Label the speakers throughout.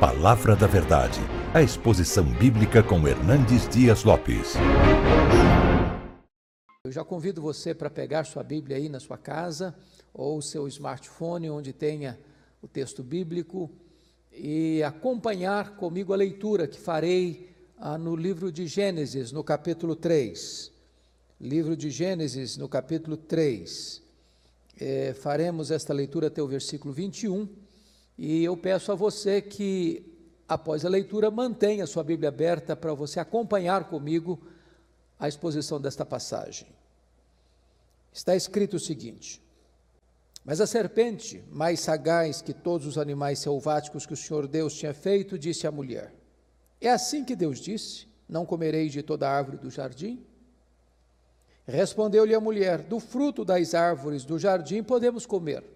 Speaker 1: Palavra da Verdade, a exposição bíblica com Hernandes Dias Lopes.
Speaker 2: Eu já convido você para pegar sua Bíblia aí na sua casa ou seu smartphone, onde tenha o texto bíblico, e acompanhar comigo a leitura que farei ah, no livro de Gênesis, no capítulo 3. Livro de Gênesis, no capítulo 3. É, faremos esta leitura até o versículo 21 e eu peço a você que, após a leitura, mantenha sua Bíblia aberta para você acompanhar comigo a exposição desta passagem. Está escrito o seguinte: Mas a serpente, mais sagaz que todos os animais selváticos que o Senhor Deus tinha feito, disse à mulher: É assim que Deus disse: Não comereis de toda árvore do jardim? Respondeu-lhe a mulher: Do fruto das árvores do jardim podemos comer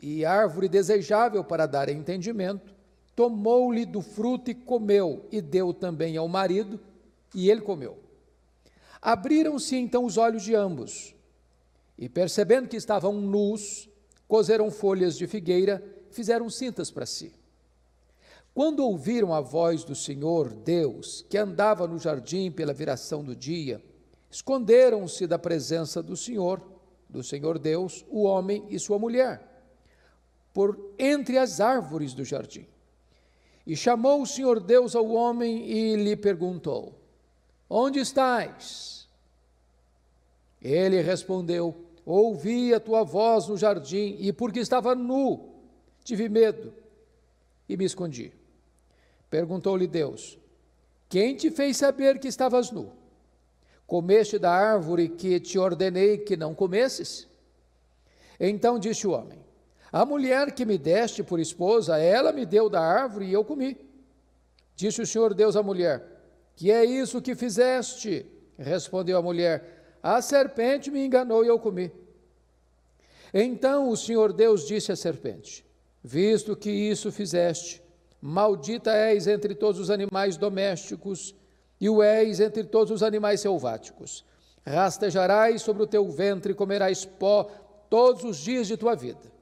Speaker 2: e árvore desejável para dar entendimento, tomou-lhe do fruto e comeu, e deu também ao marido, e ele comeu. Abriram-se então os olhos de ambos, e percebendo que estavam nus, coseram folhas de figueira, fizeram cintas para si. Quando ouviram a voz do Senhor Deus, que andava no jardim pela viração do dia, esconderam-se da presença do Senhor, do Senhor Deus, o homem e sua mulher por entre as árvores do jardim. E chamou o Senhor Deus ao homem e lhe perguntou: Onde estás? Ele respondeu: Ouvi a tua voz no jardim, e porque estava nu, tive medo e me escondi. Perguntou-lhe Deus: Quem te fez saber que estavas nu? Comeste da árvore que te ordenei que não comesses? Então disse o homem: a mulher que me deste por esposa, ela me deu da árvore e eu comi. Disse o Senhor Deus à mulher: Que é isso que fizeste? Respondeu a mulher: A serpente me enganou e eu comi. Então o Senhor Deus disse à serpente: Visto que isso fizeste, maldita és entre todos os animais domésticos e o és entre todos os animais selváticos. Rastejarás sobre o teu ventre e comerás pó todos os dias de tua vida.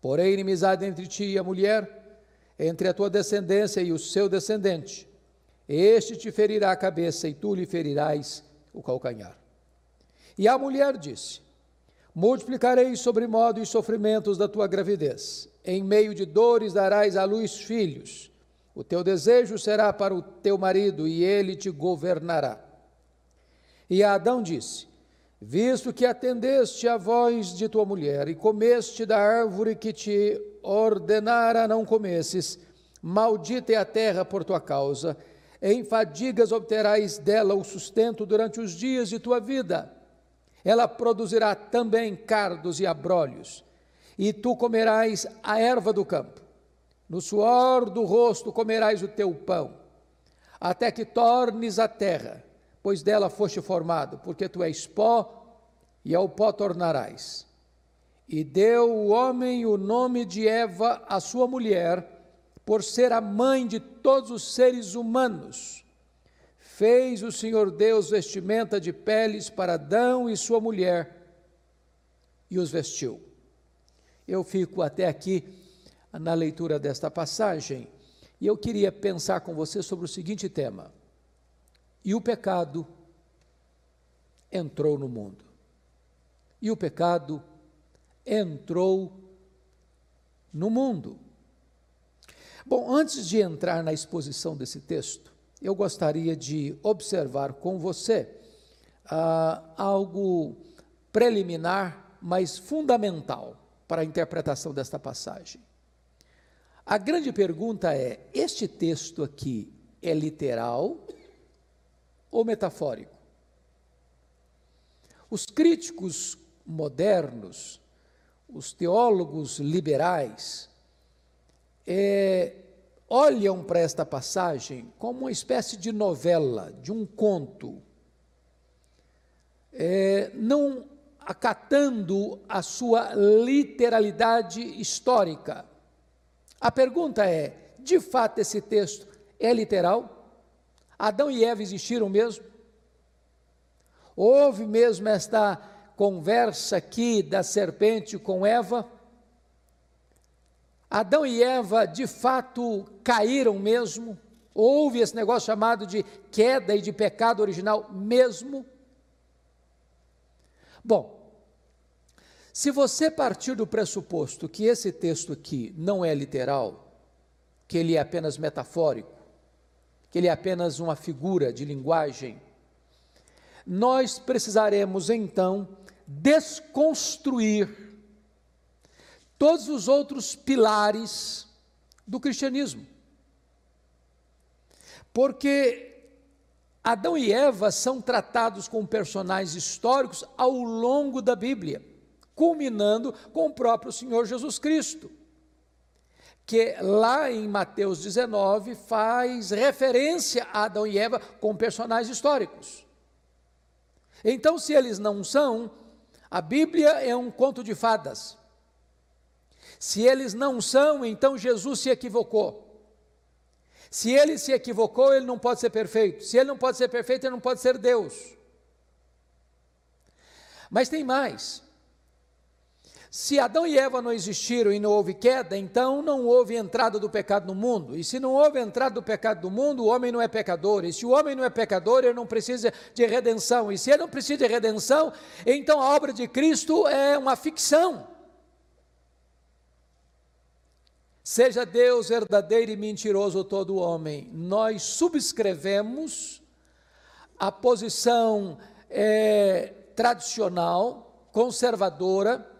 Speaker 2: Porém, inimizade entre ti e a mulher, entre a tua descendência e o seu descendente. Este te ferirá a cabeça e tu lhe ferirás o calcanhar. E a mulher disse: Multiplicarei sobremodo os sofrimentos da tua gravidez. Em meio de dores darás à luz filhos. O teu desejo será para o teu marido e ele te governará. E Adão disse: visto que atendeste à voz de tua mulher e comeste da árvore que te ordenara não comesses, maldita é a terra por tua causa, em fadigas obterás dela o sustento durante os dias de tua vida. Ela produzirá também cardos e abrolhos, e tu comerás a erva do campo. No suor do rosto comerás o teu pão, até que tornes a terra pois dela foste formado, porque tu és pó e ao pó tornarás. E deu o homem o nome de Eva à sua mulher, por ser a mãe de todos os seres humanos. Fez o Senhor Deus vestimenta de peles para Adão e sua mulher e os vestiu. Eu fico até aqui na leitura desta passagem e eu queria pensar com você sobre o seguinte tema: e o pecado entrou no mundo. E o pecado entrou no mundo. Bom, antes de entrar na exposição desse texto, eu gostaria de observar com você ah, algo preliminar, mas fundamental para a interpretação desta passagem. A grande pergunta é: este texto aqui é literal ou metafórico? Os críticos modernos, os teólogos liberais, é, olham para esta passagem como uma espécie de novela, de um conto, é, não acatando a sua literalidade histórica. A pergunta é: de fato esse texto é literal? Adão e Eva existiram mesmo? Houve mesmo esta conversa aqui da serpente com Eva? Adão e Eva de fato caíram mesmo? Houve esse negócio chamado de queda e de pecado original mesmo? Bom, se você partir do pressuposto que esse texto aqui não é literal, que ele é apenas metafórico, que ele é apenas uma figura de linguagem, nós precisaremos então desconstruir todos os outros pilares do cristianismo. Porque Adão e Eva são tratados como personagens históricos ao longo da Bíblia, culminando com o próprio Senhor Jesus Cristo, que lá em Mateus 19 faz referência a Adão e Eva como personagens históricos. Então, se eles não são, a Bíblia é um conto de fadas. Se eles não são, então Jesus se equivocou. Se ele se equivocou, ele não pode ser perfeito. Se ele não pode ser perfeito, ele não pode ser Deus. Mas tem mais. Se Adão e Eva não existiram e não houve queda, então não houve entrada do pecado no mundo. E se não houve entrada do pecado no mundo, o homem não é pecador. E se o homem não é pecador, ele não precisa de redenção. E se ele não precisa de redenção, então a obra de Cristo é uma ficção. Seja Deus verdadeiro e mentiroso todo homem, nós subscrevemos a posição é, tradicional, conservadora,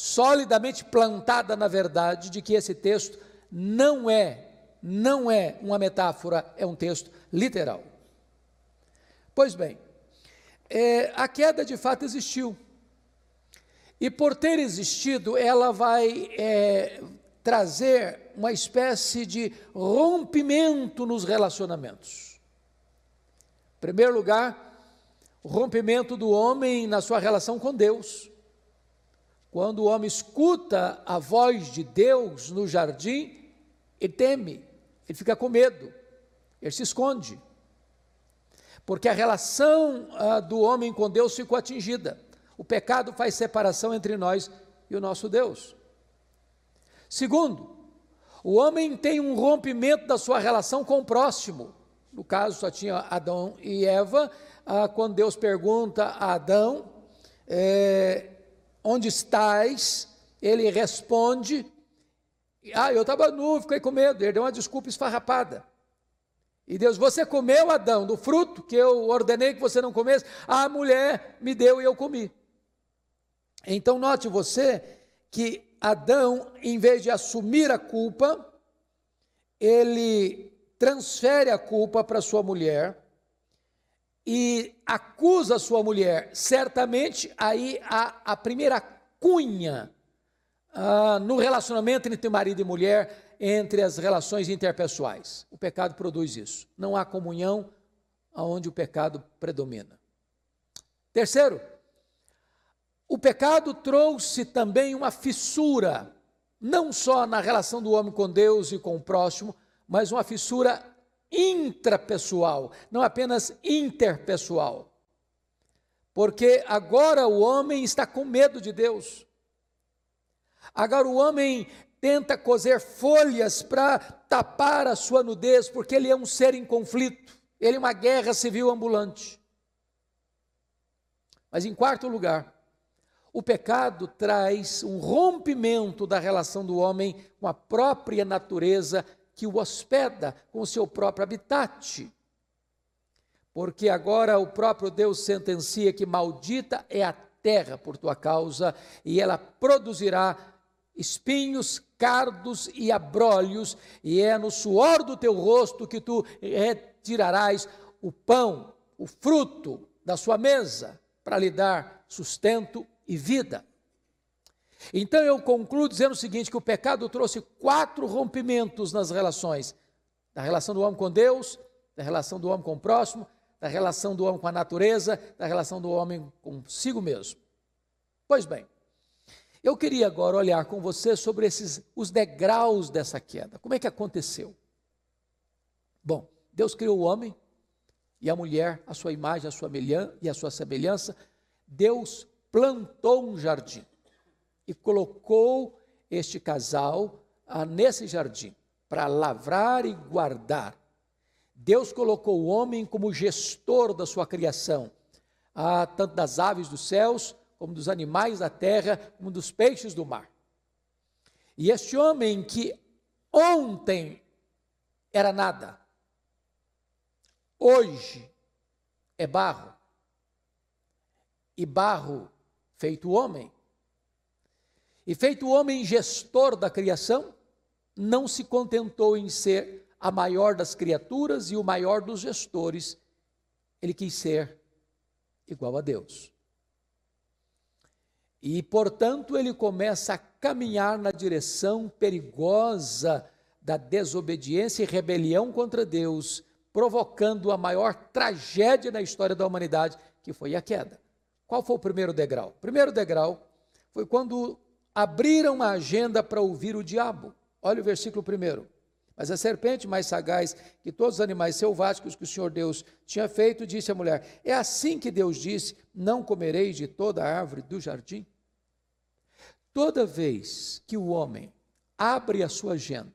Speaker 2: solidamente plantada na verdade de que esse texto não é, não é uma metáfora, é um texto literal. Pois bem, é, a queda de fato existiu. E por ter existido, ela vai é, trazer uma espécie de rompimento nos relacionamentos. Em primeiro lugar, o rompimento do homem na sua relação com Deus. Quando o homem escuta a voz de Deus no jardim, ele teme, ele fica com medo, ele se esconde. Porque a relação ah, do homem com Deus ficou atingida. O pecado faz separação entre nós e o nosso Deus. Segundo, o homem tem um rompimento da sua relação com o próximo. No caso, só tinha Adão e Eva. Ah, quando Deus pergunta a Adão: é, Onde estás? Ele responde: Ah, eu estava nu, fiquei com medo. Ele deu uma desculpa esfarrapada. E Deus, você comeu, Adão, do fruto que eu ordenei que você não comesse? A mulher me deu e eu comi. Então, note você que Adão, em vez de assumir a culpa, ele transfere a culpa para sua mulher e acusa sua mulher. Certamente aí há a primeira cunha ah, no relacionamento entre marido e mulher, entre as relações interpessoais. O pecado produz isso. Não há comunhão onde o pecado predomina. Terceiro, o pecado trouxe também uma fissura, não só na relação do homem com Deus e com o próximo, mas uma fissura intrapessoal, não apenas interpessoal. Porque agora o homem está com medo de Deus. Agora o homem tenta coser folhas para tapar a sua nudez, porque ele é um ser em conflito, ele é uma guerra civil ambulante. Mas em quarto lugar, o pecado traz um rompimento da relação do homem com a própria natureza que o hospeda, com seu próprio habitat. Porque agora o próprio Deus sentencia que maldita é a terra por tua causa, e ela produzirá espinhos, cardos e abrolhos, e é no suor do teu rosto que tu retirarás o pão, o fruto da sua mesa, para lhe dar sustento e vida. Então eu concluo dizendo o seguinte: que o pecado trouxe quatro rompimentos nas relações: da relação do homem com Deus, da relação do homem com o próximo, da relação do homem com a natureza, da relação do homem consigo mesmo. Pois bem, eu queria agora olhar com você sobre esses os degraus dessa queda. Como é que aconteceu? Bom, Deus criou o homem e a mulher, a sua imagem, a sua e a sua semelhança. Deus plantou um jardim e colocou este casal ah, nesse jardim para lavrar e guardar. Deus colocou o homem como gestor da sua criação, ah, tanto das aves dos céus como dos animais da terra, como dos peixes do mar. E este homem que ontem era nada, hoje é barro, e barro feito homem, e feito homem gestor da criação, não se contentou em ser a maior das criaturas e o maior dos gestores, ele quis ser igual a Deus. E, portanto, ele começa a caminhar na direção perigosa da desobediência e rebelião contra Deus, provocando a maior tragédia na história da humanidade, que foi a queda. Qual foi o primeiro degrau? O primeiro degrau foi quando abriram a agenda para ouvir o diabo. Olha o versículo primeiro. Mas a serpente, mais sagaz que todos os animais selváticos que o Senhor Deus tinha feito, disse à mulher: É assim que Deus disse: Não comereis de toda a árvore do jardim? Toda vez que o homem abre a sua agenda,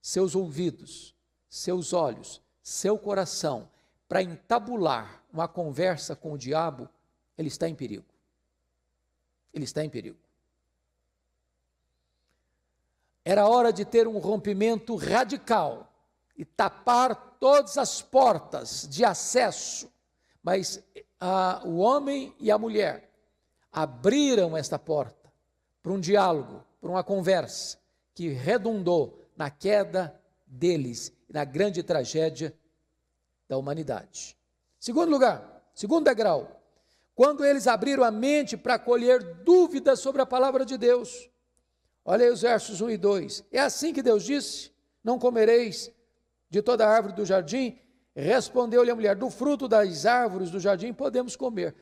Speaker 2: seus ouvidos, seus olhos, seu coração, para entabular uma conversa com o diabo, ele está em perigo. Ele está em perigo. Era hora de ter um rompimento radical e tapar todas as portas de acesso. Mas ah, o homem e a mulher abriram esta porta para um diálogo, para uma conversa que redundou na queda deles e na grande tragédia da humanidade. Segundo lugar, segundo degrau, quando eles abriram a mente para colher dúvidas sobre a palavra de Deus. Olha aí os versos 1 e 2. É assim que Deus disse: Não comereis de toda árvore do jardim? Respondeu-lhe a mulher: Do fruto das árvores do jardim podemos comer.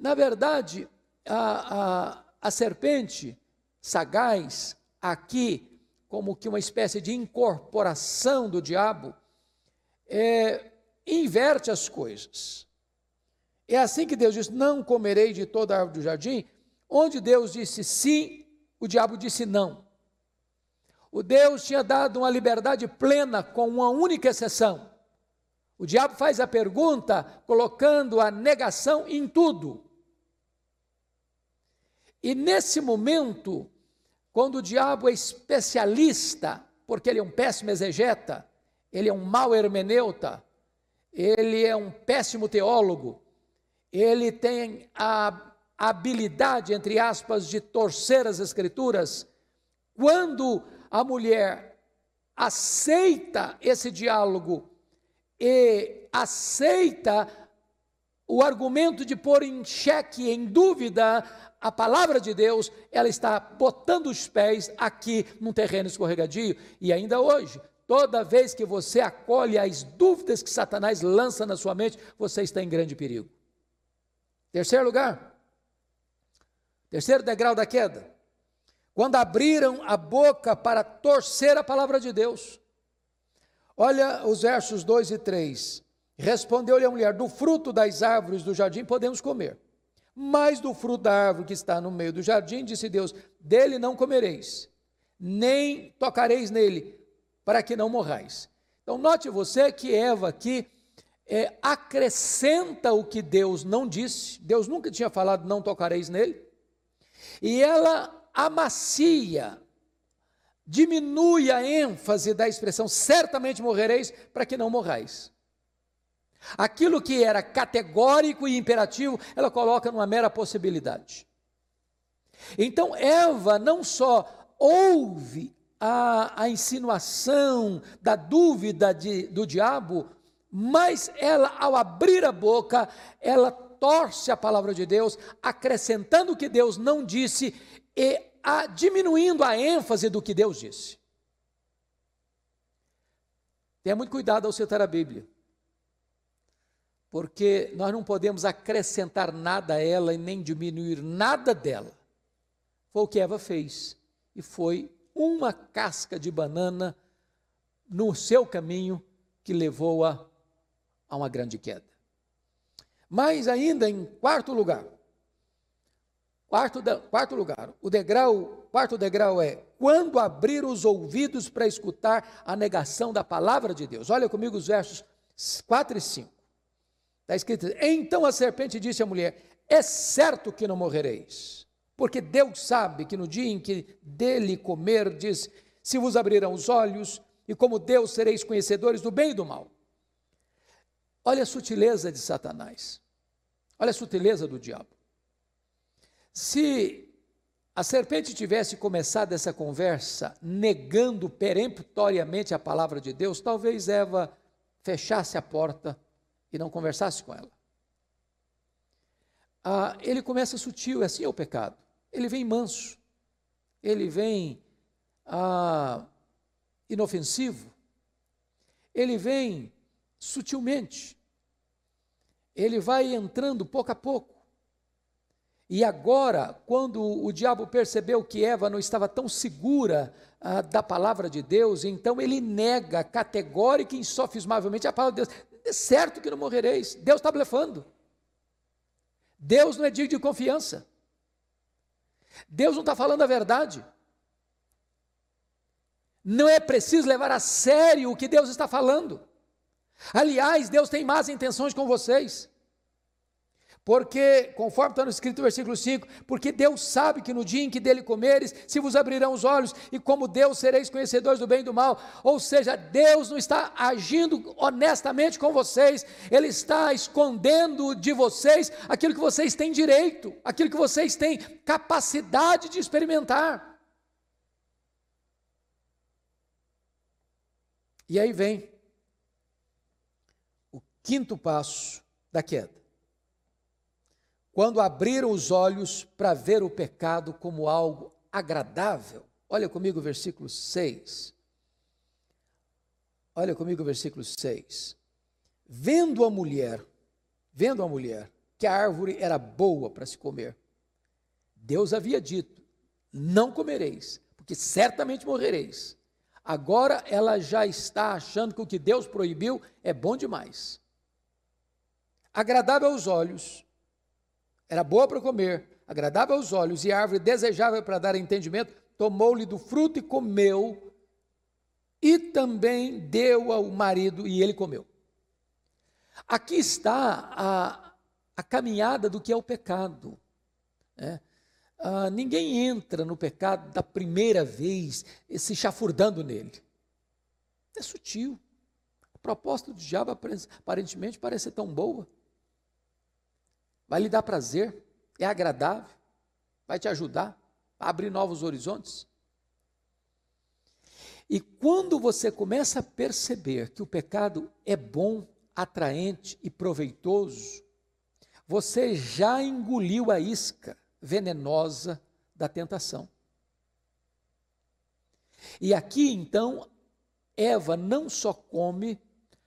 Speaker 2: Na verdade, a, a, a serpente sagaz, aqui, como que uma espécie de incorporação do diabo, é, inverte as coisas. É assim que Deus diz: Não comerei de toda árvore do jardim, onde Deus disse sim o diabo disse não. O Deus tinha dado uma liberdade plena, com uma única exceção. O diabo faz a pergunta colocando a negação em tudo. E nesse momento, quando o diabo é especialista, porque ele é um péssimo exegeta, ele é um mau hermeneuta, ele é um péssimo teólogo, ele tem a habilidade, entre aspas, de torcer as escrituras, quando a mulher aceita esse diálogo e aceita o argumento de pôr em xeque, em dúvida, a palavra de Deus, ela está botando os pés aqui num terreno escorregadio. E ainda hoje, toda vez que você acolhe as dúvidas que Satanás lança na sua mente, você está em grande perigo. Terceiro lugar, Terceiro degrau da queda. Quando abriram a boca para torcer a palavra de Deus. Olha os versos 2 e 3. Respondeu-lhe a mulher: Do fruto das árvores do jardim podemos comer, mas do fruto da árvore que está no meio do jardim, disse Deus: Dele não comereis, nem tocareis nele, para que não morrais. Então, note você que Eva aqui é, acrescenta o que Deus não disse, Deus nunca tinha falado: Não tocareis nele. E ela amacia, diminui a ênfase da expressão certamente morrereis, para que não morrais. Aquilo que era categórico e imperativo, ela coloca numa mera possibilidade. Então, Eva não só ouve a, a insinuação da dúvida de, do diabo, mas ela, ao abrir a boca, ela torce a palavra de Deus, acrescentando o que Deus não disse e a, diminuindo a ênfase do que Deus disse. Tenha muito cuidado ao citar a Bíblia, porque nós não podemos acrescentar nada a ela e nem diminuir nada dela. Foi o que Eva fez, e foi uma casca de banana no seu caminho que levou-a a uma grande queda. Mas ainda em quarto lugar, quarto, quarto lugar, o degrau, quarto degrau é quando abrir os ouvidos para escutar a negação da palavra de Deus. Olha comigo os versos 4 e 5. Está escrito: Então a serpente disse à mulher: É certo que não morrereis, porque Deus sabe que no dia em que dele comerdes, se vos abrirão os olhos, e como Deus sereis conhecedores do bem e do mal. Olha a sutileza de Satanás. Olha a sutileza do diabo. Se a serpente tivesse começado essa conversa negando peremptoriamente a palavra de Deus, talvez Eva fechasse a porta e não conversasse com ela. Ah, ele começa sutil, assim é o pecado. Ele vem manso, ele vem ah, inofensivo, ele vem sutilmente, ele vai entrando pouco a pouco. E agora, quando o diabo percebeu que Eva não estava tão segura ah, da palavra de Deus, então ele nega categórica e insofismavelmente a palavra de Deus. É certo que não morrereis. Deus está blefando. Deus não é digno de confiança. Deus não está falando a verdade. Não é preciso levar a sério o que Deus está falando. Aliás, Deus tem más intenções com vocês. Porque, conforme está no escrito no versículo 5, porque Deus sabe que no dia em que dele comeres, se vos abrirão os olhos, e como Deus sereis conhecedores do bem e do mal. Ou seja, Deus não está agindo honestamente com vocês, Ele está escondendo de vocês aquilo que vocês têm direito, aquilo que vocês têm capacidade de experimentar. E aí vem quinto passo da queda. Quando abriram os olhos para ver o pecado como algo agradável. Olha comigo o versículo 6. Olha comigo o versículo 6. Vendo a mulher, vendo a mulher que a árvore era boa para se comer, Deus havia dito: Não comereis, porque certamente morrereis. Agora ela já está achando que o que Deus proibiu é bom demais. Agradável aos olhos, era boa para comer, agradável aos olhos e árvore desejável para dar entendimento, tomou-lhe do fruto e comeu, e também deu ao marido e ele comeu. Aqui está a, a caminhada do que é o pecado. Né? ah, ninguém entra no pecado da primeira vez se chafurdando nele. É sutil. A proposta do diabo aparentemente parece tão boa. Vai lhe dar prazer, é agradável, vai te ajudar a abrir novos horizontes. E quando você começa a perceber que o pecado é bom, atraente e proveitoso, você já engoliu a isca venenosa da tentação. E aqui então, Eva não só come,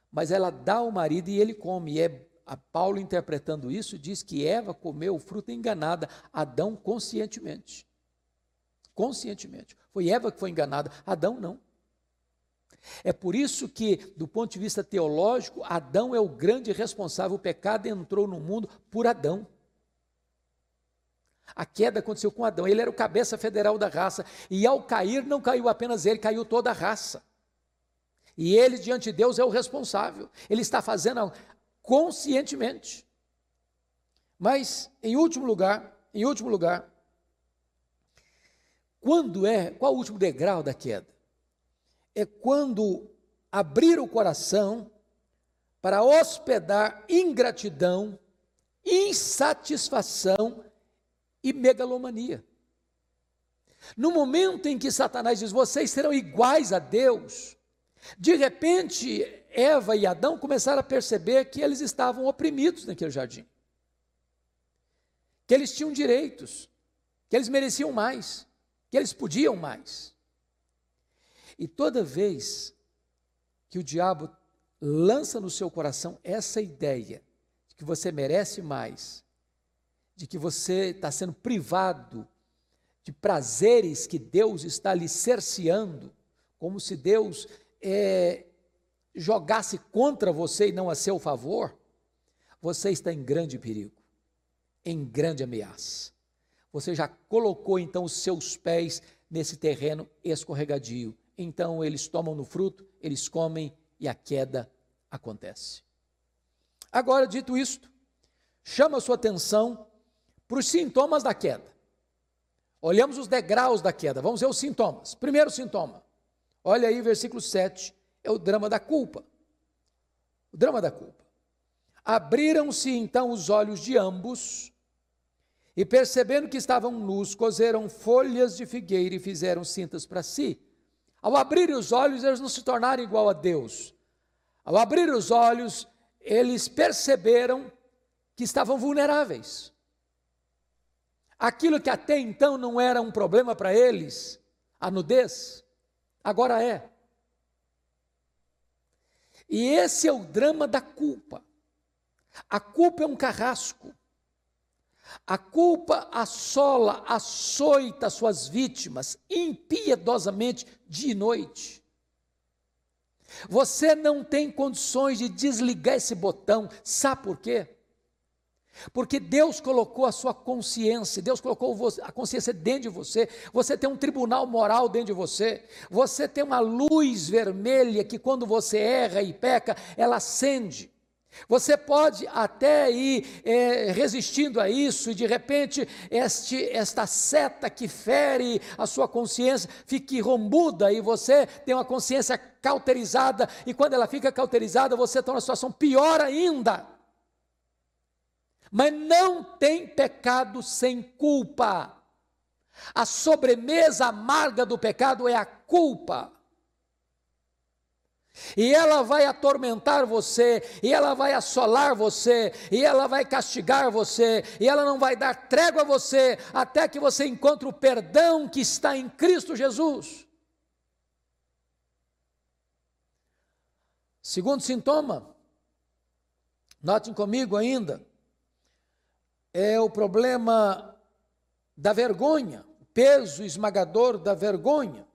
Speaker 2: mas ela dá ao marido e ele come. E é a Paulo interpretando isso diz que Eva comeu o fruto enganada, Adão conscientemente. Conscientemente. Foi Eva que foi enganada, Adão não. É por isso que, do ponto de vista teológico, Adão é o grande responsável. O pecado entrou no mundo por Adão. A queda aconteceu com Adão, ele era o cabeça federal da raça, e ao cair, não caiu apenas ele, caiu toda a raça. E ele, diante de Deus, é o responsável. Ele está fazendo conscientemente. Mas, em último lugar, em último lugar, quando é, qual o último degrau da queda? É quando abrir o coração para hospedar ingratidão, insatisfação e megalomania. No momento em que Satanás diz: vocês serão iguais a Deus, de repente Eva e Adão começaram a perceber que eles estavam oprimidos naquele jardim, que eles tinham direitos, que eles mereciam mais, que eles podiam mais. E toda vez que o diabo lança no seu coração essa ideia de que você merece mais, de que você está sendo privado de prazeres que Deus está lhe cerceando, como se Deus é, jogasse contra você e não a seu favor, você está em grande perigo, em grande ameaça. Você já colocou então os seus pés nesse terreno escorregadio. Então eles tomam no fruto, eles comem e a queda acontece. Agora, dito isto, chama a sua atenção para os sintomas da queda. Olhamos os degraus da queda, vamos ver os sintomas. Primeiro sintoma, olha aí, versículo 7, é o drama da culpa. O drama da culpa. Abriram-se então os olhos de ambos, e percebendo que estavam nus, cozeram folhas de figueira e fizeram cintas para si. Ao abrir os olhos, eles não se tornaram igual a Deus. Ao abrir os olhos, eles perceberam que estavam vulneráveis. Aquilo que até então não era um problema para eles, a nudez, agora é. E esse é o drama da culpa. A culpa é um carrasco. A culpa assola, açoita suas vítimas impiedosamente dia e noite. Você não tem condições de desligar esse botão, sabe por quê? Porque Deus colocou a sua consciência, Deus colocou a consciência dentro de você, você tem um tribunal moral dentro de você, você tem uma luz vermelha que quando você erra e peca, ela acende. Você pode até ir é, resistindo a isso e de repente este, esta seta que fere a sua consciência fique rombuda e você tem uma consciência cauterizada e quando ela fica cauterizada você está numa situação pior ainda. Mas não tem pecado sem culpa. A sobremesa amarga do pecado é a culpa. E ela vai atormentar você, e ela vai assolar você, e ela vai castigar você, e ela não vai dar trégua a você até que você encontre o perdão que está em Cristo Jesus. Segundo sintoma, notem comigo ainda, é o problema da vergonha, o peso esmagador da vergonha.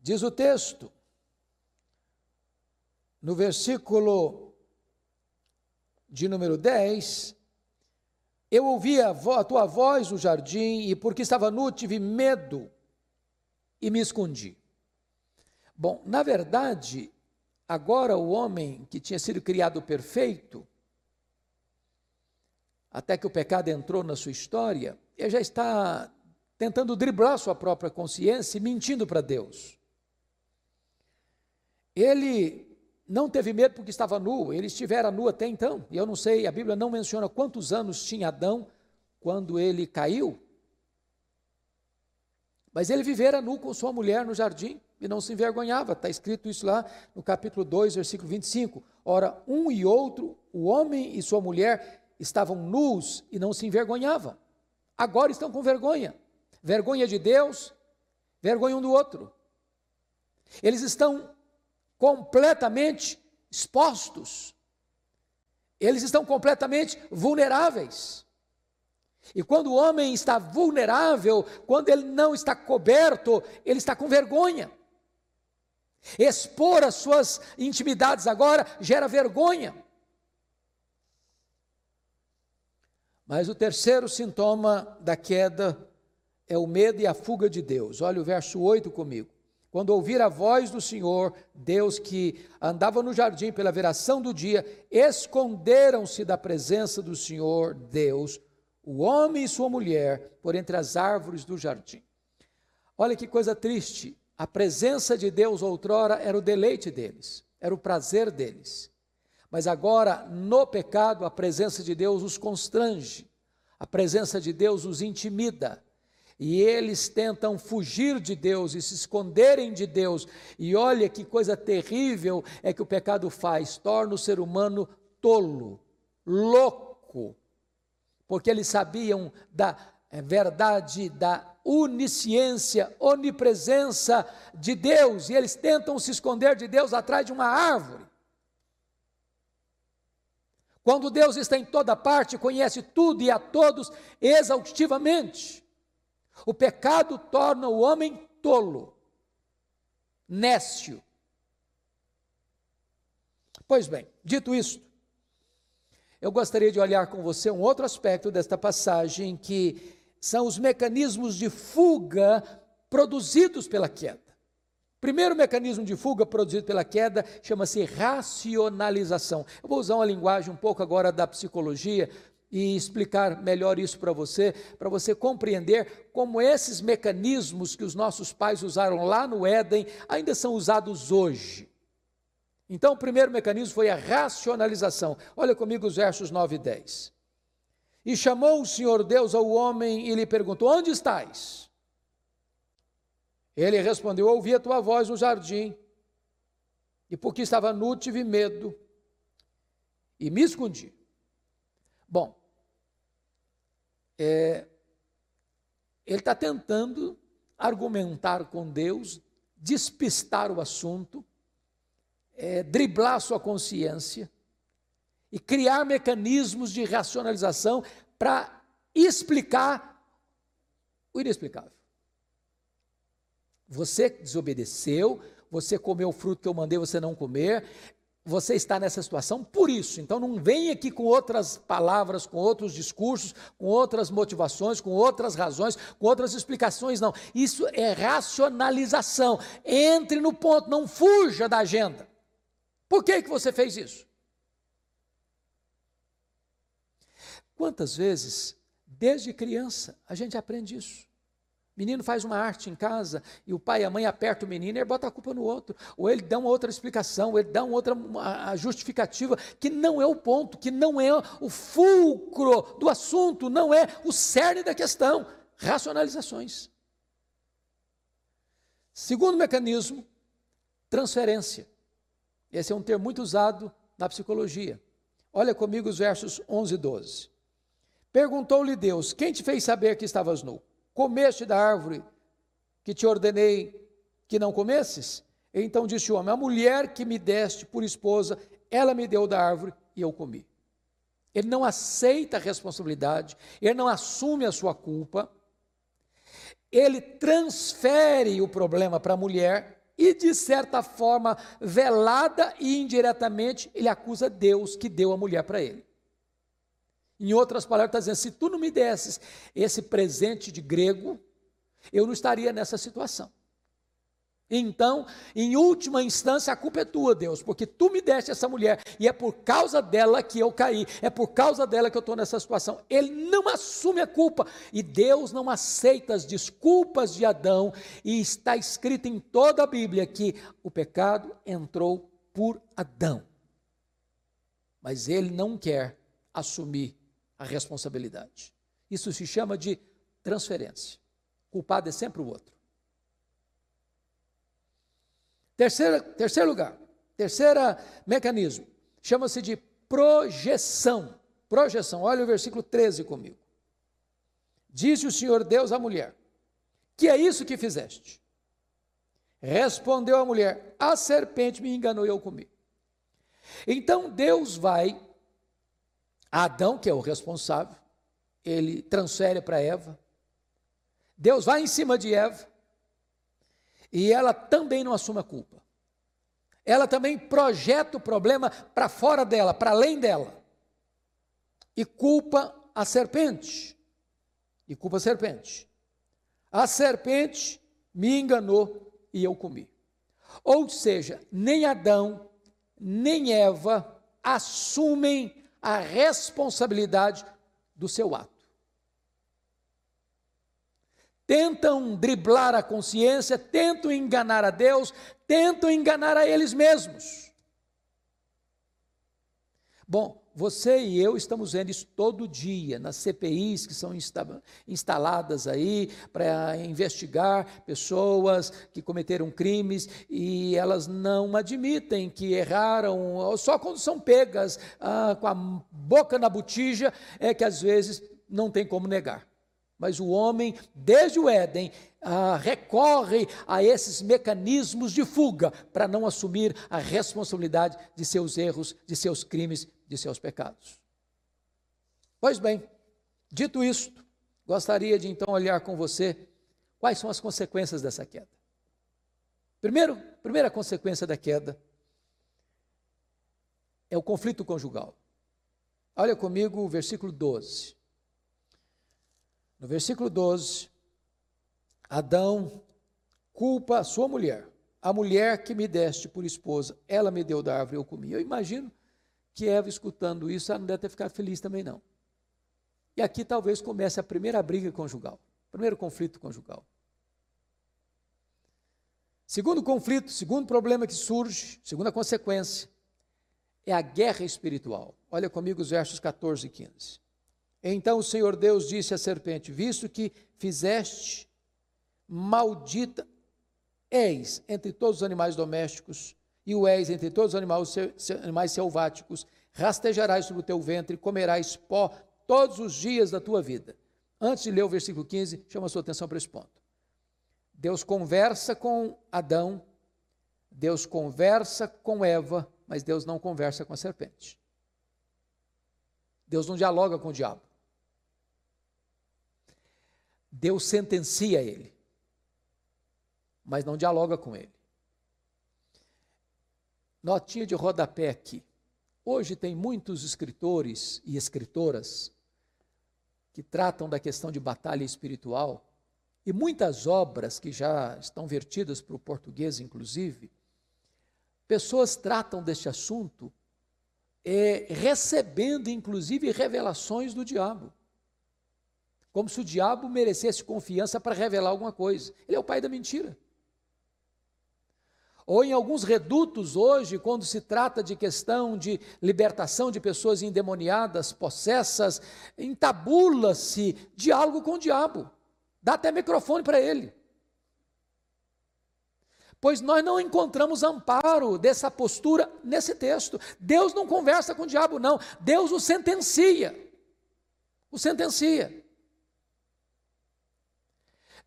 Speaker 2: Diz o texto, no versículo de número 10, eu ouvi a, a, tua voz no jardim, e porque estava nu, tive medo e me escondi. Bom, na verdade, agora o homem que tinha sido criado perfeito, até que o pecado entrou na sua história, ele já está tentando driblar sua própria consciência e mentindo para Deus. Ele não teve medo porque estava nu, ele estivera nu até então. E eu não sei, a Bíblia não menciona quantos anos tinha Adão quando ele caiu. Mas ele vivera nu com sua mulher no jardim e não se envergonhava. Está escrito isso lá no capítulo 2, versículo 25. Ora, um e outro, o homem e sua mulher, estavam nus e não se envergonhavam. Agora estão com vergonha. Vergonha de Deus, vergonha um do outro. Eles estão completamente expostos. Eles estão completamente vulneráveis. E quando o homem está vulnerável, quando ele não está coberto, ele está com vergonha. Expor as suas intimidades agora gera vergonha. Mas o terceiro sintoma da queda é o medo e a fuga de Deus. Olha o verso 8 comigo. Quando ouvir a voz do Senhor, Deus que andava no jardim pela veração do dia, esconderam-se da presença do Senhor Deus, o homem e sua mulher, por entre as árvores do jardim. Olha que coisa triste. A presença de Deus outrora era o deleite deles, era o prazer deles. Mas agora, no pecado, a presença de Deus os constrange, a presença de Deus os intimida, e eles tentam fugir de Deus e se esconderem de Deus. E olha que coisa terrível é que o pecado faz: torna o ser humano tolo, louco, porque eles sabiam da é, verdade, da onisciência, onipresença de Deus, e eles tentam se esconder de Deus atrás de uma árvore. Quando Deus está em toda parte, conhece tudo e a todos exaustivamente. O pecado torna o homem tolo, nécio. Pois bem, dito isto, eu gostaria de olhar com você um outro aspecto desta passagem, que são os mecanismos de fuga produzidos pela queda. Primeiro mecanismo de fuga produzido pela queda chama-se racionalização. Eu vou usar uma linguagem um pouco agora da psicologia e explicar melhor isso para você, para você compreender como esses mecanismos que os nossos pais usaram lá no Éden ainda são usados hoje. Então, o primeiro mecanismo foi a racionalização. Olha comigo os versos 9 e 10. E chamou o Senhor Deus ao homem e lhe perguntou: Onde estás? Ele respondeu: Ouvi a tua voz no jardim, e porque estava nu, tive medo e me escondi. Bom, é, ele está tentando argumentar com Deus, despistar o assunto, é, driblar sua consciência e criar mecanismos de racionalização para explicar o inexplicável. Você desobedeceu, você comeu o fruto que eu mandei você não comer, você está nessa situação por isso. Então não vem aqui com outras palavras, com outros discursos, com outras motivações, com outras razões, com outras explicações, não. Isso é racionalização. Entre no ponto, não fuja da agenda. Por que, que você fez isso? Quantas vezes, desde criança, a gente aprende isso? Menino faz uma arte em casa e o pai e a mãe apertam o menino e bota a culpa no outro. Ou ele dá uma outra explicação, ou ele dá uma outra uma justificativa que não é o ponto, que não é o fulcro do assunto, não é o cerne da questão. Racionalizações. Segundo mecanismo, transferência. Esse é um termo muito usado na psicologia. Olha comigo os versos 11 e 12. Perguntou-lhe Deus: Quem te fez saber que estavas nu? Comeste da árvore que te ordenei que não comesses? Então disse o homem: A mulher que me deste por esposa, ela me deu da árvore e eu comi. Ele não aceita a responsabilidade, ele não assume a sua culpa, ele transfere o problema para a mulher e, de certa forma, velada e indiretamente, ele acusa Deus que deu a mulher para ele. Em outras palavras, está dizendo: se tu não me desses esse presente de grego, eu não estaria nessa situação. Então, em última instância, a culpa é tua, Deus, porque tu me deste essa mulher e é por causa dela que eu caí, é por causa dela que eu estou nessa situação. Ele não assume a culpa e Deus não aceita as desculpas de Adão, e está escrito em toda a Bíblia que o pecado entrou por Adão, mas ele não quer assumir a responsabilidade. Isso se chama de transferência. O culpado é sempre o outro. Terceira, terceiro lugar, terceira mecanismo, chama-se de projeção. Projeção, olha o versículo 13 comigo. Disse o Senhor Deus à mulher: Que é isso que fizeste? Respondeu a mulher: A serpente me enganou e eu comi. Então Deus vai Adão, que é o responsável, ele transfere para Eva. Deus vai em cima de Eva e ela também não assume a culpa. Ela também projeta o problema para fora dela, para além dela. E culpa a serpente. E culpa a serpente. A serpente me enganou e eu comi. Ou seja, nem Adão, nem Eva assumem a responsabilidade do seu ato tentam driblar a consciência, tentam enganar a Deus, tentam enganar a eles mesmos. Bom, você e eu estamos vendo isso todo dia nas CPIs que são instaladas aí para investigar pessoas que cometeram crimes e elas não admitem que erraram, só quando são pegas ah, com a boca na botija é que às vezes não tem como negar. Mas o homem, desde o Éden, ah, recorre a esses mecanismos de fuga para não assumir a responsabilidade de seus erros, de seus crimes, de seus pecados. Pois bem, dito isto, gostaria de então olhar com você quais são as consequências dessa queda. Primeiro, primeira consequência da queda é o conflito conjugal. Olha comigo o versículo 12. No versículo 12, Adão culpa a sua mulher. A mulher que me deste por esposa, ela me deu da árvore eu comi. Eu imagino que Eva, escutando isso, ela não deve ter ficado feliz também, não. E aqui talvez comece a primeira briga conjugal, primeiro conflito conjugal. Segundo conflito, segundo problema que surge, segunda consequência, é a guerra espiritual. Olha comigo os versos 14 e 15. Então o Senhor Deus disse à serpente: Visto que fizeste maldita és entre todos os animais domésticos, e o és entre todos os animais, animais selváticos, rastejarás sobre o teu ventre, comerás pó todos os dias da tua vida. Antes de ler o versículo 15, chama a sua atenção para esse ponto. Deus conversa com Adão, Deus conversa com Eva, mas Deus não conversa com a serpente. Deus não dialoga com o diabo. Deus sentencia ele, mas não dialoga com ele. Notinha de rodapé aqui. Hoje tem muitos escritores e escritoras que tratam da questão de batalha espiritual e muitas obras que já estão vertidas para o português, inclusive, pessoas tratam deste assunto é, recebendo, inclusive, revelações do diabo. Como se o diabo merecesse confiança para revelar alguma coisa. Ele é o pai da mentira. Ou em alguns redutos hoje, quando se trata de questão de libertação de pessoas endemoniadas, possessas, entabula-se diálogo com o diabo. Dá até microfone para ele. Pois nós não encontramos amparo dessa postura nesse texto. Deus não conversa com o diabo, não. Deus o sentencia. O sentencia.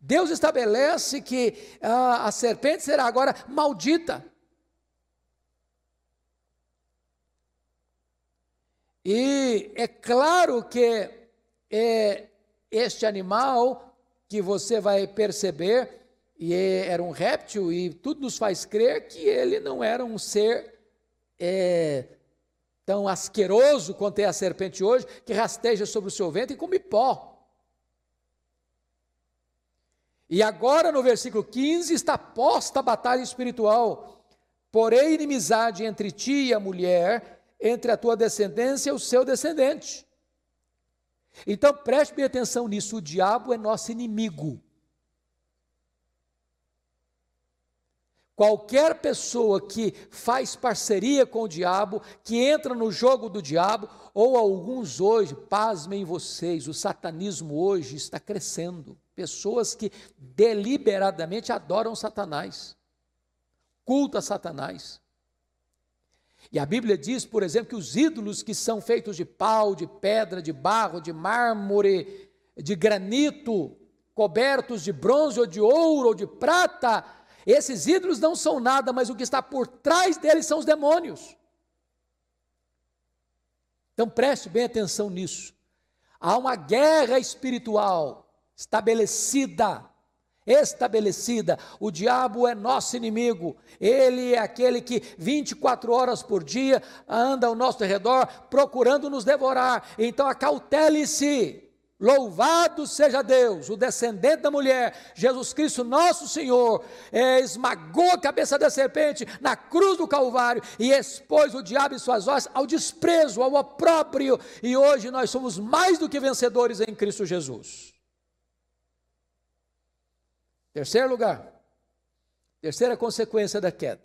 Speaker 2: Deus estabelece que a, a serpente será agora maldita. E é claro que é, este animal que você vai perceber, e é, era um réptil, e tudo nos faz crer que ele não era um ser é, tão asqueroso quanto é a serpente hoje, que rasteja sobre o seu ventre e come pó. E agora no versículo 15 está posta a batalha espiritual. Porém, inimizade entre ti e a mulher, entre a tua descendência e o seu descendente. Então preste bem atenção nisso: o diabo é nosso inimigo. Qualquer pessoa que faz parceria com o diabo, que entra no jogo do diabo, ou alguns hoje, pasmem vocês, o satanismo hoje está crescendo. Pessoas que deliberadamente adoram Satanás, culta Satanás. E a Bíblia diz, por exemplo, que os ídolos que são feitos de pau, de pedra, de barro, de mármore, de granito, cobertos de bronze ou de ouro ou de prata, esses ídolos não são nada, mas o que está por trás deles são os demônios. Então preste bem atenção nisso. Há uma guerra espiritual estabelecida. Estabelecida, o diabo é nosso inimigo, ele é aquele que 24 horas por dia anda ao nosso redor procurando nos devorar. Então acautele-se, Louvado seja Deus, o descendente da mulher, Jesus Cristo, nosso Senhor, é, esmagou a cabeça da serpente na cruz do Calvário e expôs o diabo e suas hostes ao desprezo, ao opróbrio, e hoje nós somos mais do que vencedores em Cristo Jesus. Terceiro lugar, terceira consequência da queda,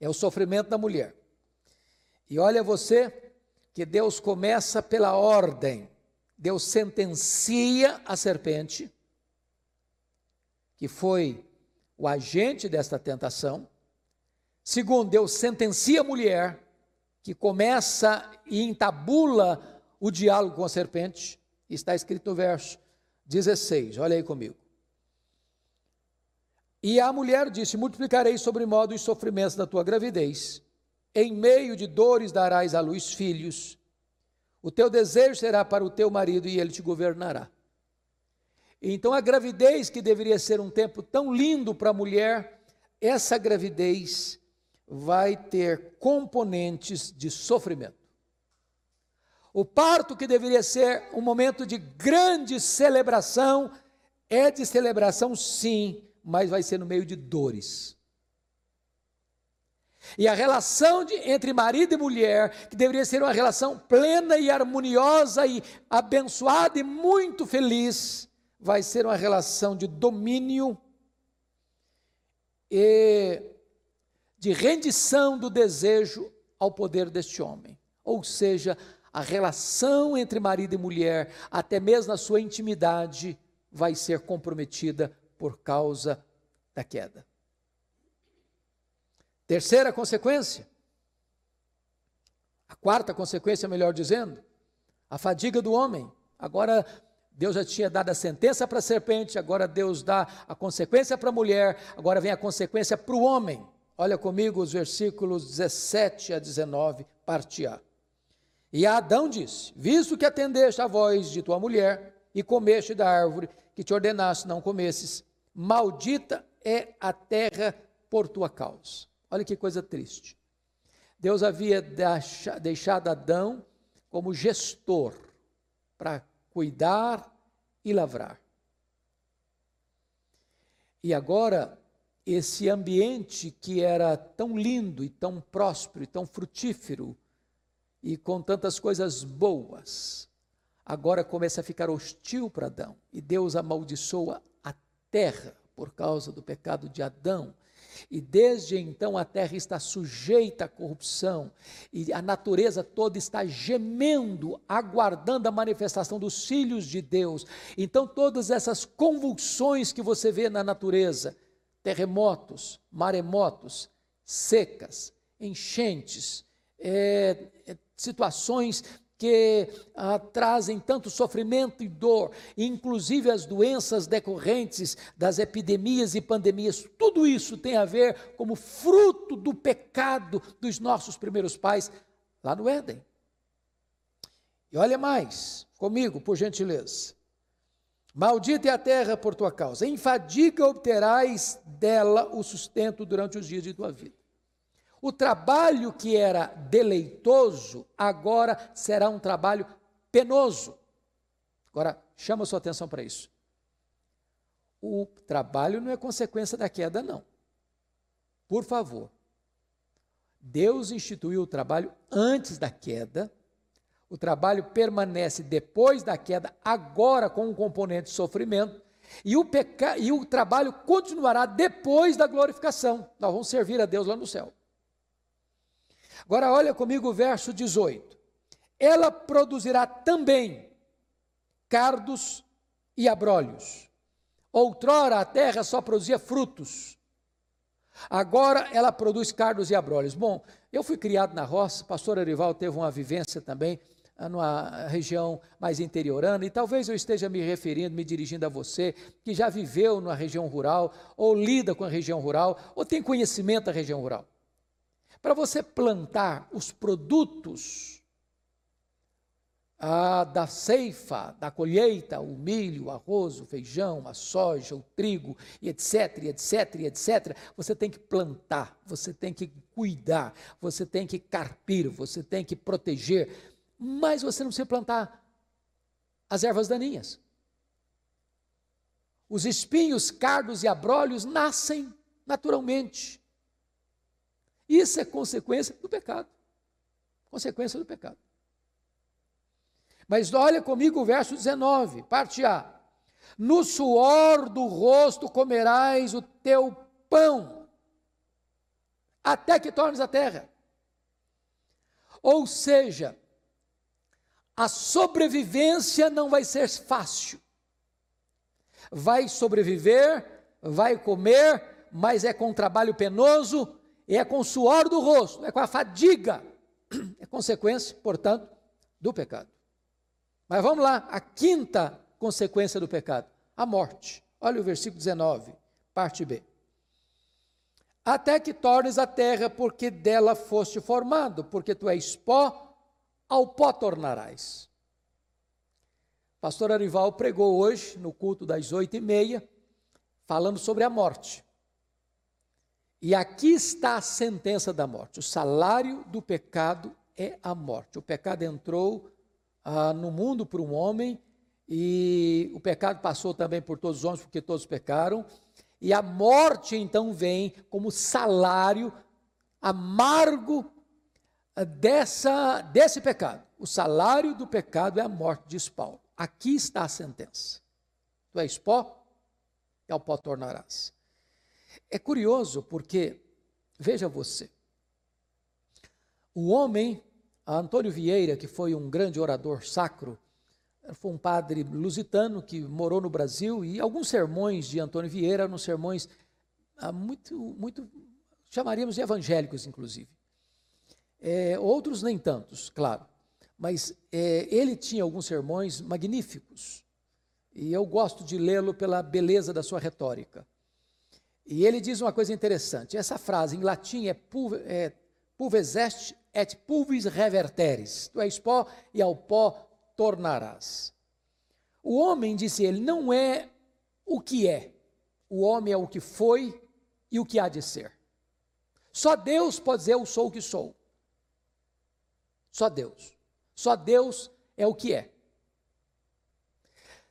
Speaker 2: é o sofrimento da mulher. E olha você que Deus começa pela ordem. Deus sentencia a serpente, que foi o agente desta tentação. Segundo, Deus sentencia a mulher, que começa e entabula o diálogo com a serpente, está escrito no verso 16, olha aí comigo. E a mulher disse: Multiplicarei sobre modo os sofrimentos da tua gravidez, em meio de dores darás à luz filhos, o teu desejo será para o teu marido e ele te governará. Então, a gravidez, que deveria ser um tempo tão lindo para a mulher, essa gravidez vai ter componentes de sofrimento. O parto, que deveria ser um momento de grande celebração, é de celebração sim, mas vai ser no meio de dores. E a relação de, entre marido e mulher, que deveria ser uma relação plena e harmoniosa e abençoada e muito feliz, vai ser uma relação de domínio e de rendição do desejo ao poder deste homem. Ou seja, a relação entre marido e mulher, até mesmo na sua intimidade, vai ser comprometida por causa da queda. Terceira consequência, a quarta consequência, melhor dizendo, a fadiga do homem. Agora, Deus já tinha dado a sentença para a serpente, agora Deus dá a consequência para a mulher, agora vem a consequência para o homem. Olha comigo os versículos 17 a 19, parte A. E Adão disse: Visto que atendeste a voz de tua mulher e comeste da árvore que te ordenaste não comesses, maldita é a terra por tua causa. Olha que coisa triste. Deus havia deixado Adão como gestor para cuidar e lavrar. E agora, esse ambiente que era tão lindo e tão próspero e tão frutífero e com tantas coisas boas, agora começa a ficar hostil para Adão. E Deus amaldiçoa terra por causa do pecado de Adão e desde então a terra está sujeita à corrupção, e a natureza toda está gemendo, aguardando a manifestação dos filhos de Deus. Então, todas essas convulsões que você vê na natureza terremotos, maremotos, secas, enchentes, é, é, situações que ah, trazem tanto sofrimento e dor, inclusive as doenças decorrentes das epidemias e pandemias, tudo isso tem a ver como fruto do pecado dos nossos primeiros pais lá no Éden. E olha mais comigo, por gentileza. Maldita é a terra por tua causa, em fadiga obterás dela o sustento durante os dias de tua vida. O trabalho que era deleitoso, agora será um trabalho penoso. Agora, chama sua atenção para isso. O trabalho não é consequência da queda, não. Por favor. Deus instituiu o trabalho antes da queda. O trabalho permanece depois da queda, agora com um componente de sofrimento. E o, peca... e o trabalho continuará depois da glorificação. Nós vamos servir a Deus lá no céu. Agora olha comigo o verso 18. Ela produzirá também cardos e abrolhos. Outrora a terra só produzia frutos. Agora ela produz cardos e abrolhos. Bom, eu fui criado na roça, pastor Arival teve uma vivência também ah, numa região mais interiorana, e talvez eu esteja me referindo, me dirigindo a você, que já viveu na região rural, ou lida com a região rural, ou tem conhecimento da região rural. Para você plantar os produtos ah, da ceifa, da colheita, o milho, o arroz, o feijão, a soja, o trigo, etc, etc, etc, você tem que plantar, você tem que cuidar, você tem que carpir, você tem que proteger, mas você não precisa plantar as ervas daninhas. Os espinhos, cardos e abrolhos nascem naturalmente. Isso é consequência do pecado. Consequência do pecado. Mas olha comigo o verso 19, parte A. No suor do rosto comerás o teu pão, até que tornes a terra. Ou seja, a sobrevivência não vai ser fácil. Vai sobreviver, vai comer, mas é com trabalho penoso, é com o suor do rosto, é com a fadiga, é consequência, portanto, do pecado. Mas vamos lá, a quinta consequência do pecado, a morte. Olha o versículo 19, parte B. Até que tornes a terra, porque dela foste formado, porque tu és pó, ao pó tornarás. Pastor Arival pregou hoje, no culto das oito e meia, falando sobre a morte. E aqui está a sentença da morte. O salário do pecado é a morte. O pecado entrou ah, no mundo por um homem, e o pecado passou também por todos os homens, porque todos pecaram. E a morte então vem como salário amargo ah, dessa, desse pecado. O salário do pecado é a morte, diz Paulo. Aqui está a sentença. Tu és pó, e ao pó tornarás. É curioso porque, veja você, o homem, Antônio Vieira, que foi um grande orador sacro, foi um padre lusitano que morou no Brasil e alguns sermões de Antônio Vieira eram sermões ah, muito, muito, chamaríamos de evangélicos, inclusive. É, outros nem tantos, claro. Mas é, ele tinha alguns sermões magníficos. E eu gosto de lê-lo pela beleza da sua retórica. E ele diz uma coisa interessante. Essa frase em latim é, é pulves est et pulvis reverteris. Tu és pó e ao pó tornarás. O homem, disse ele, não é o que é. O homem é o que foi e o que há de ser. Só Deus pode dizer eu sou o que sou. Só Deus. Só Deus é o que é.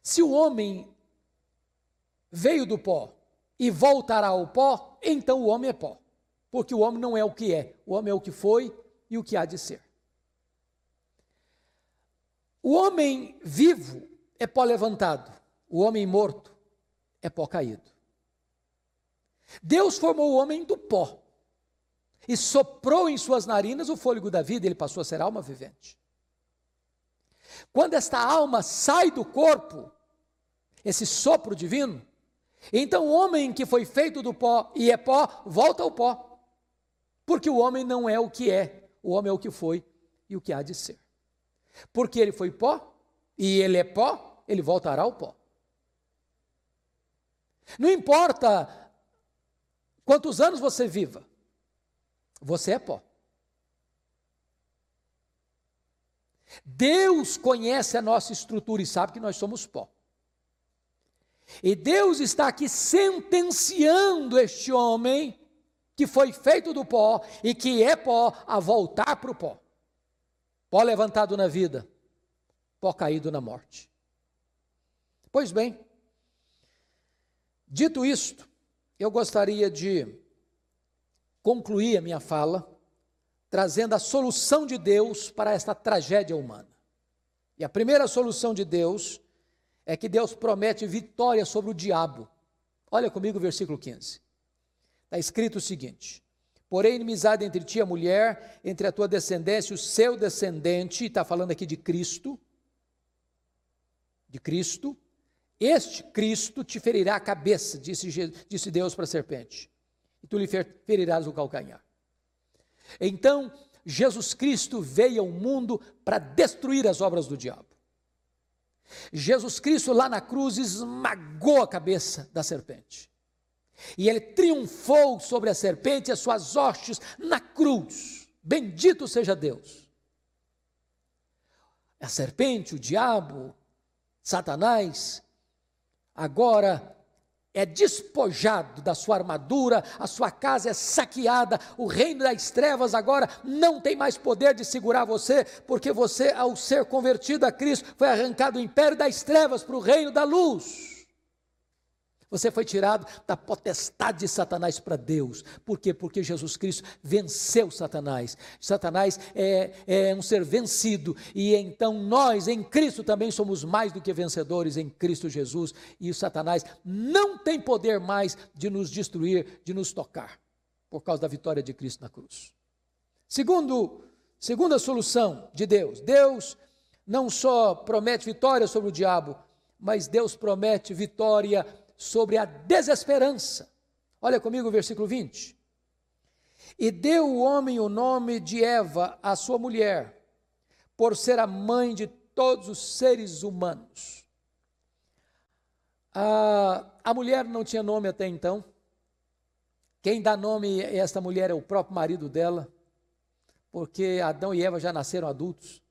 Speaker 2: Se o homem veio do pó e voltará ao pó, então o homem é pó. Porque o homem não é o que é, o homem é o que foi e o que há de ser. O homem vivo é pó levantado, o homem morto é pó caído. Deus formou o homem do pó e soprou em suas narinas o fôlego da vida, ele passou a ser alma vivente. Quando esta alma sai do corpo, esse sopro divino, então o homem que foi feito do pó e é pó, volta ao pó. Porque o homem não é o que é, o homem é o que foi e o que há de ser. Porque ele foi pó e ele é pó, ele voltará ao pó. Não importa quantos anos você viva, você é pó. Deus conhece a nossa estrutura e sabe que nós somos pó. E Deus está aqui sentenciando este homem que foi feito do pó e que é pó a voltar para o pó. Pó levantado na vida, pó caído na morte. Pois bem, dito isto, eu gostaria de concluir a minha fala trazendo a solução de Deus para esta tragédia humana. E a primeira solução de Deus é que Deus promete vitória sobre o diabo. Olha comigo o versículo 15. Está escrito o seguinte: Porém, inimizade entre ti e a mulher, entre a tua descendência e o seu descendente, está falando aqui de Cristo, de Cristo, este Cristo te ferirá a cabeça, disse, disse Deus para a serpente, e tu lhe ferirás o calcanhar. Então, Jesus Cristo veio ao mundo para destruir as obras do diabo. Jesus Cristo lá na cruz esmagou a cabeça da serpente. E ele triunfou sobre a serpente e as suas hostes na cruz. Bendito seja Deus. A serpente, o diabo, Satanás, agora é despojado da sua armadura, a sua casa é saqueada, o reino das trevas agora não tem mais poder de segurar você, porque você, ao ser convertido a Cristo, foi arrancado do império das trevas para o reino da luz. Você foi tirado da potestade de Satanás para Deus. Por quê? Porque Jesus Cristo venceu Satanás. Satanás é, é um ser vencido. E então nós, em Cristo, também somos mais do que vencedores em Cristo Jesus. E Satanás não tem poder mais de nos destruir, de nos tocar, por causa da vitória de Cristo na cruz. Segundo, segunda solução de Deus: Deus não só promete vitória sobre o diabo, mas Deus promete vitória sobre a desesperança. Olha comigo o versículo 20. E deu o homem o nome de Eva, a sua mulher, por ser a mãe de todos os seres humanos. A, a mulher não tinha nome até então. Quem dá nome a esta mulher é o próprio marido dela, porque Adão e Eva já nasceram adultos.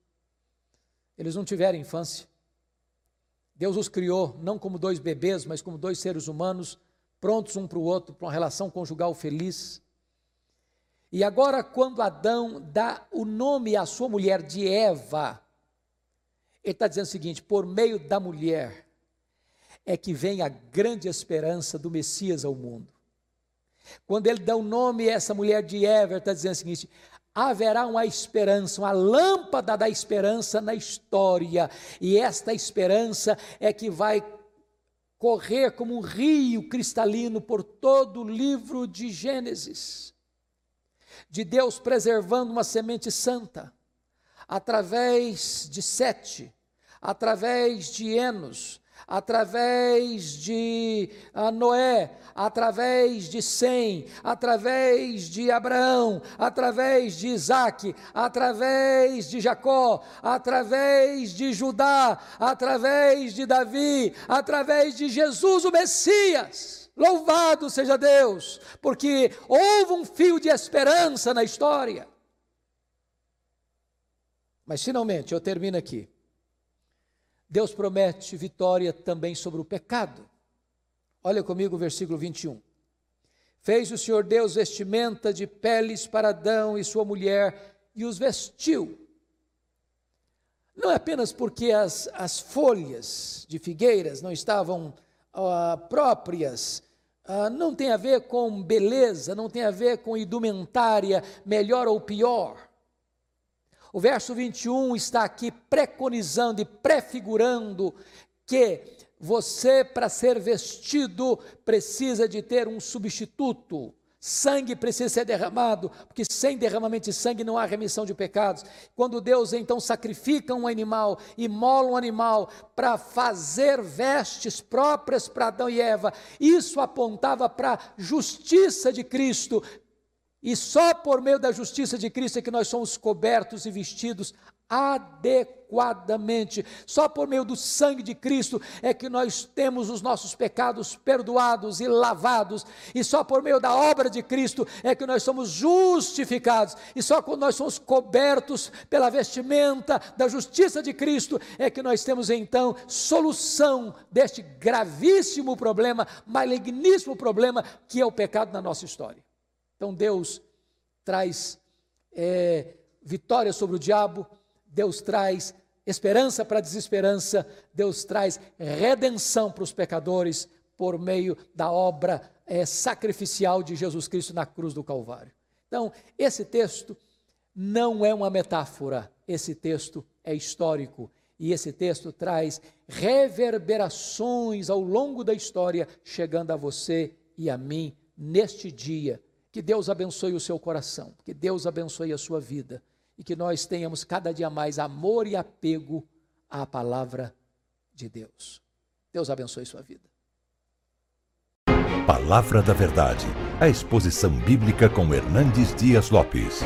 Speaker 2: Eles não tiveram infância. Deus os criou não como dois bebês, mas como dois seres humanos, prontos um para o outro, para uma relação conjugal feliz. E agora, quando Adão dá o nome à sua mulher de Eva, ele está dizendo o seguinte: por meio da mulher é que vem a grande esperança do Messias ao mundo. Quando ele dá o nome a essa mulher de Eva, ele está dizendo o seguinte: haverá uma esperança, uma lâmpada da esperança na história, e esta esperança é que vai correr como um rio cristalino por todo o livro de Gênesis. De Deus preservando uma semente santa, através de Sete, através de Enos, através de uh, Noé, através de Sem, através de Abraão, através de Isaac, através de Jacó, através de Judá, através de Davi, através de Jesus o Messias. Louvado seja Deus, porque houve um fio de esperança na história. Mas finalmente, eu termino aqui. Deus promete vitória também sobre o pecado. Olha comigo o versículo 21. Fez o Senhor Deus vestimenta de peles para Adão e sua mulher e os vestiu. Não é apenas porque as, as folhas de figueiras não estavam uh, próprias ah, não tem a ver com beleza, não tem a ver com indumentária melhor ou pior. O verso 21 está aqui preconizando e prefigurando que você, para ser vestido, precisa de ter um substituto. Sangue precisa ser derramado, porque sem derramamento de sangue não há remissão de pecados. Quando Deus então sacrifica um animal, imola um animal para fazer vestes próprias para Adão e Eva, isso apontava para a justiça de Cristo. E só por meio da justiça de Cristo é que nós somos cobertos e vestidos adequadamente. Só por meio do sangue de Cristo é que nós temos os nossos pecados perdoados e lavados, e só por meio da obra de Cristo é que nós somos justificados, e só quando nós somos cobertos pela vestimenta da justiça de Cristo é que nós temos então solução deste gravíssimo problema, maligníssimo problema que é o pecado na nossa história. Então Deus traz é, vitória sobre o diabo, Deus traz esperança para a desesperança, Deus traz redenção para os pecadores por meio da obra é, sacrificial de Jesus Cristo na cruz do Calvário. Então, esse texto não é uma metáfora, esse texto é histórico. E esse texto traz reverberações ao longo da história, chegando a você e a mim neste dia. Que Deus abençoe o seu coração, que Deus abençoe a sua vida e que nós tenhamos cada dia mais amor e apego à palavra de Deus. Deus abençoe sua vida.
Speaker 1: Palavra da Verdade, a exposição bíblica com Hernandes Dias Lopes.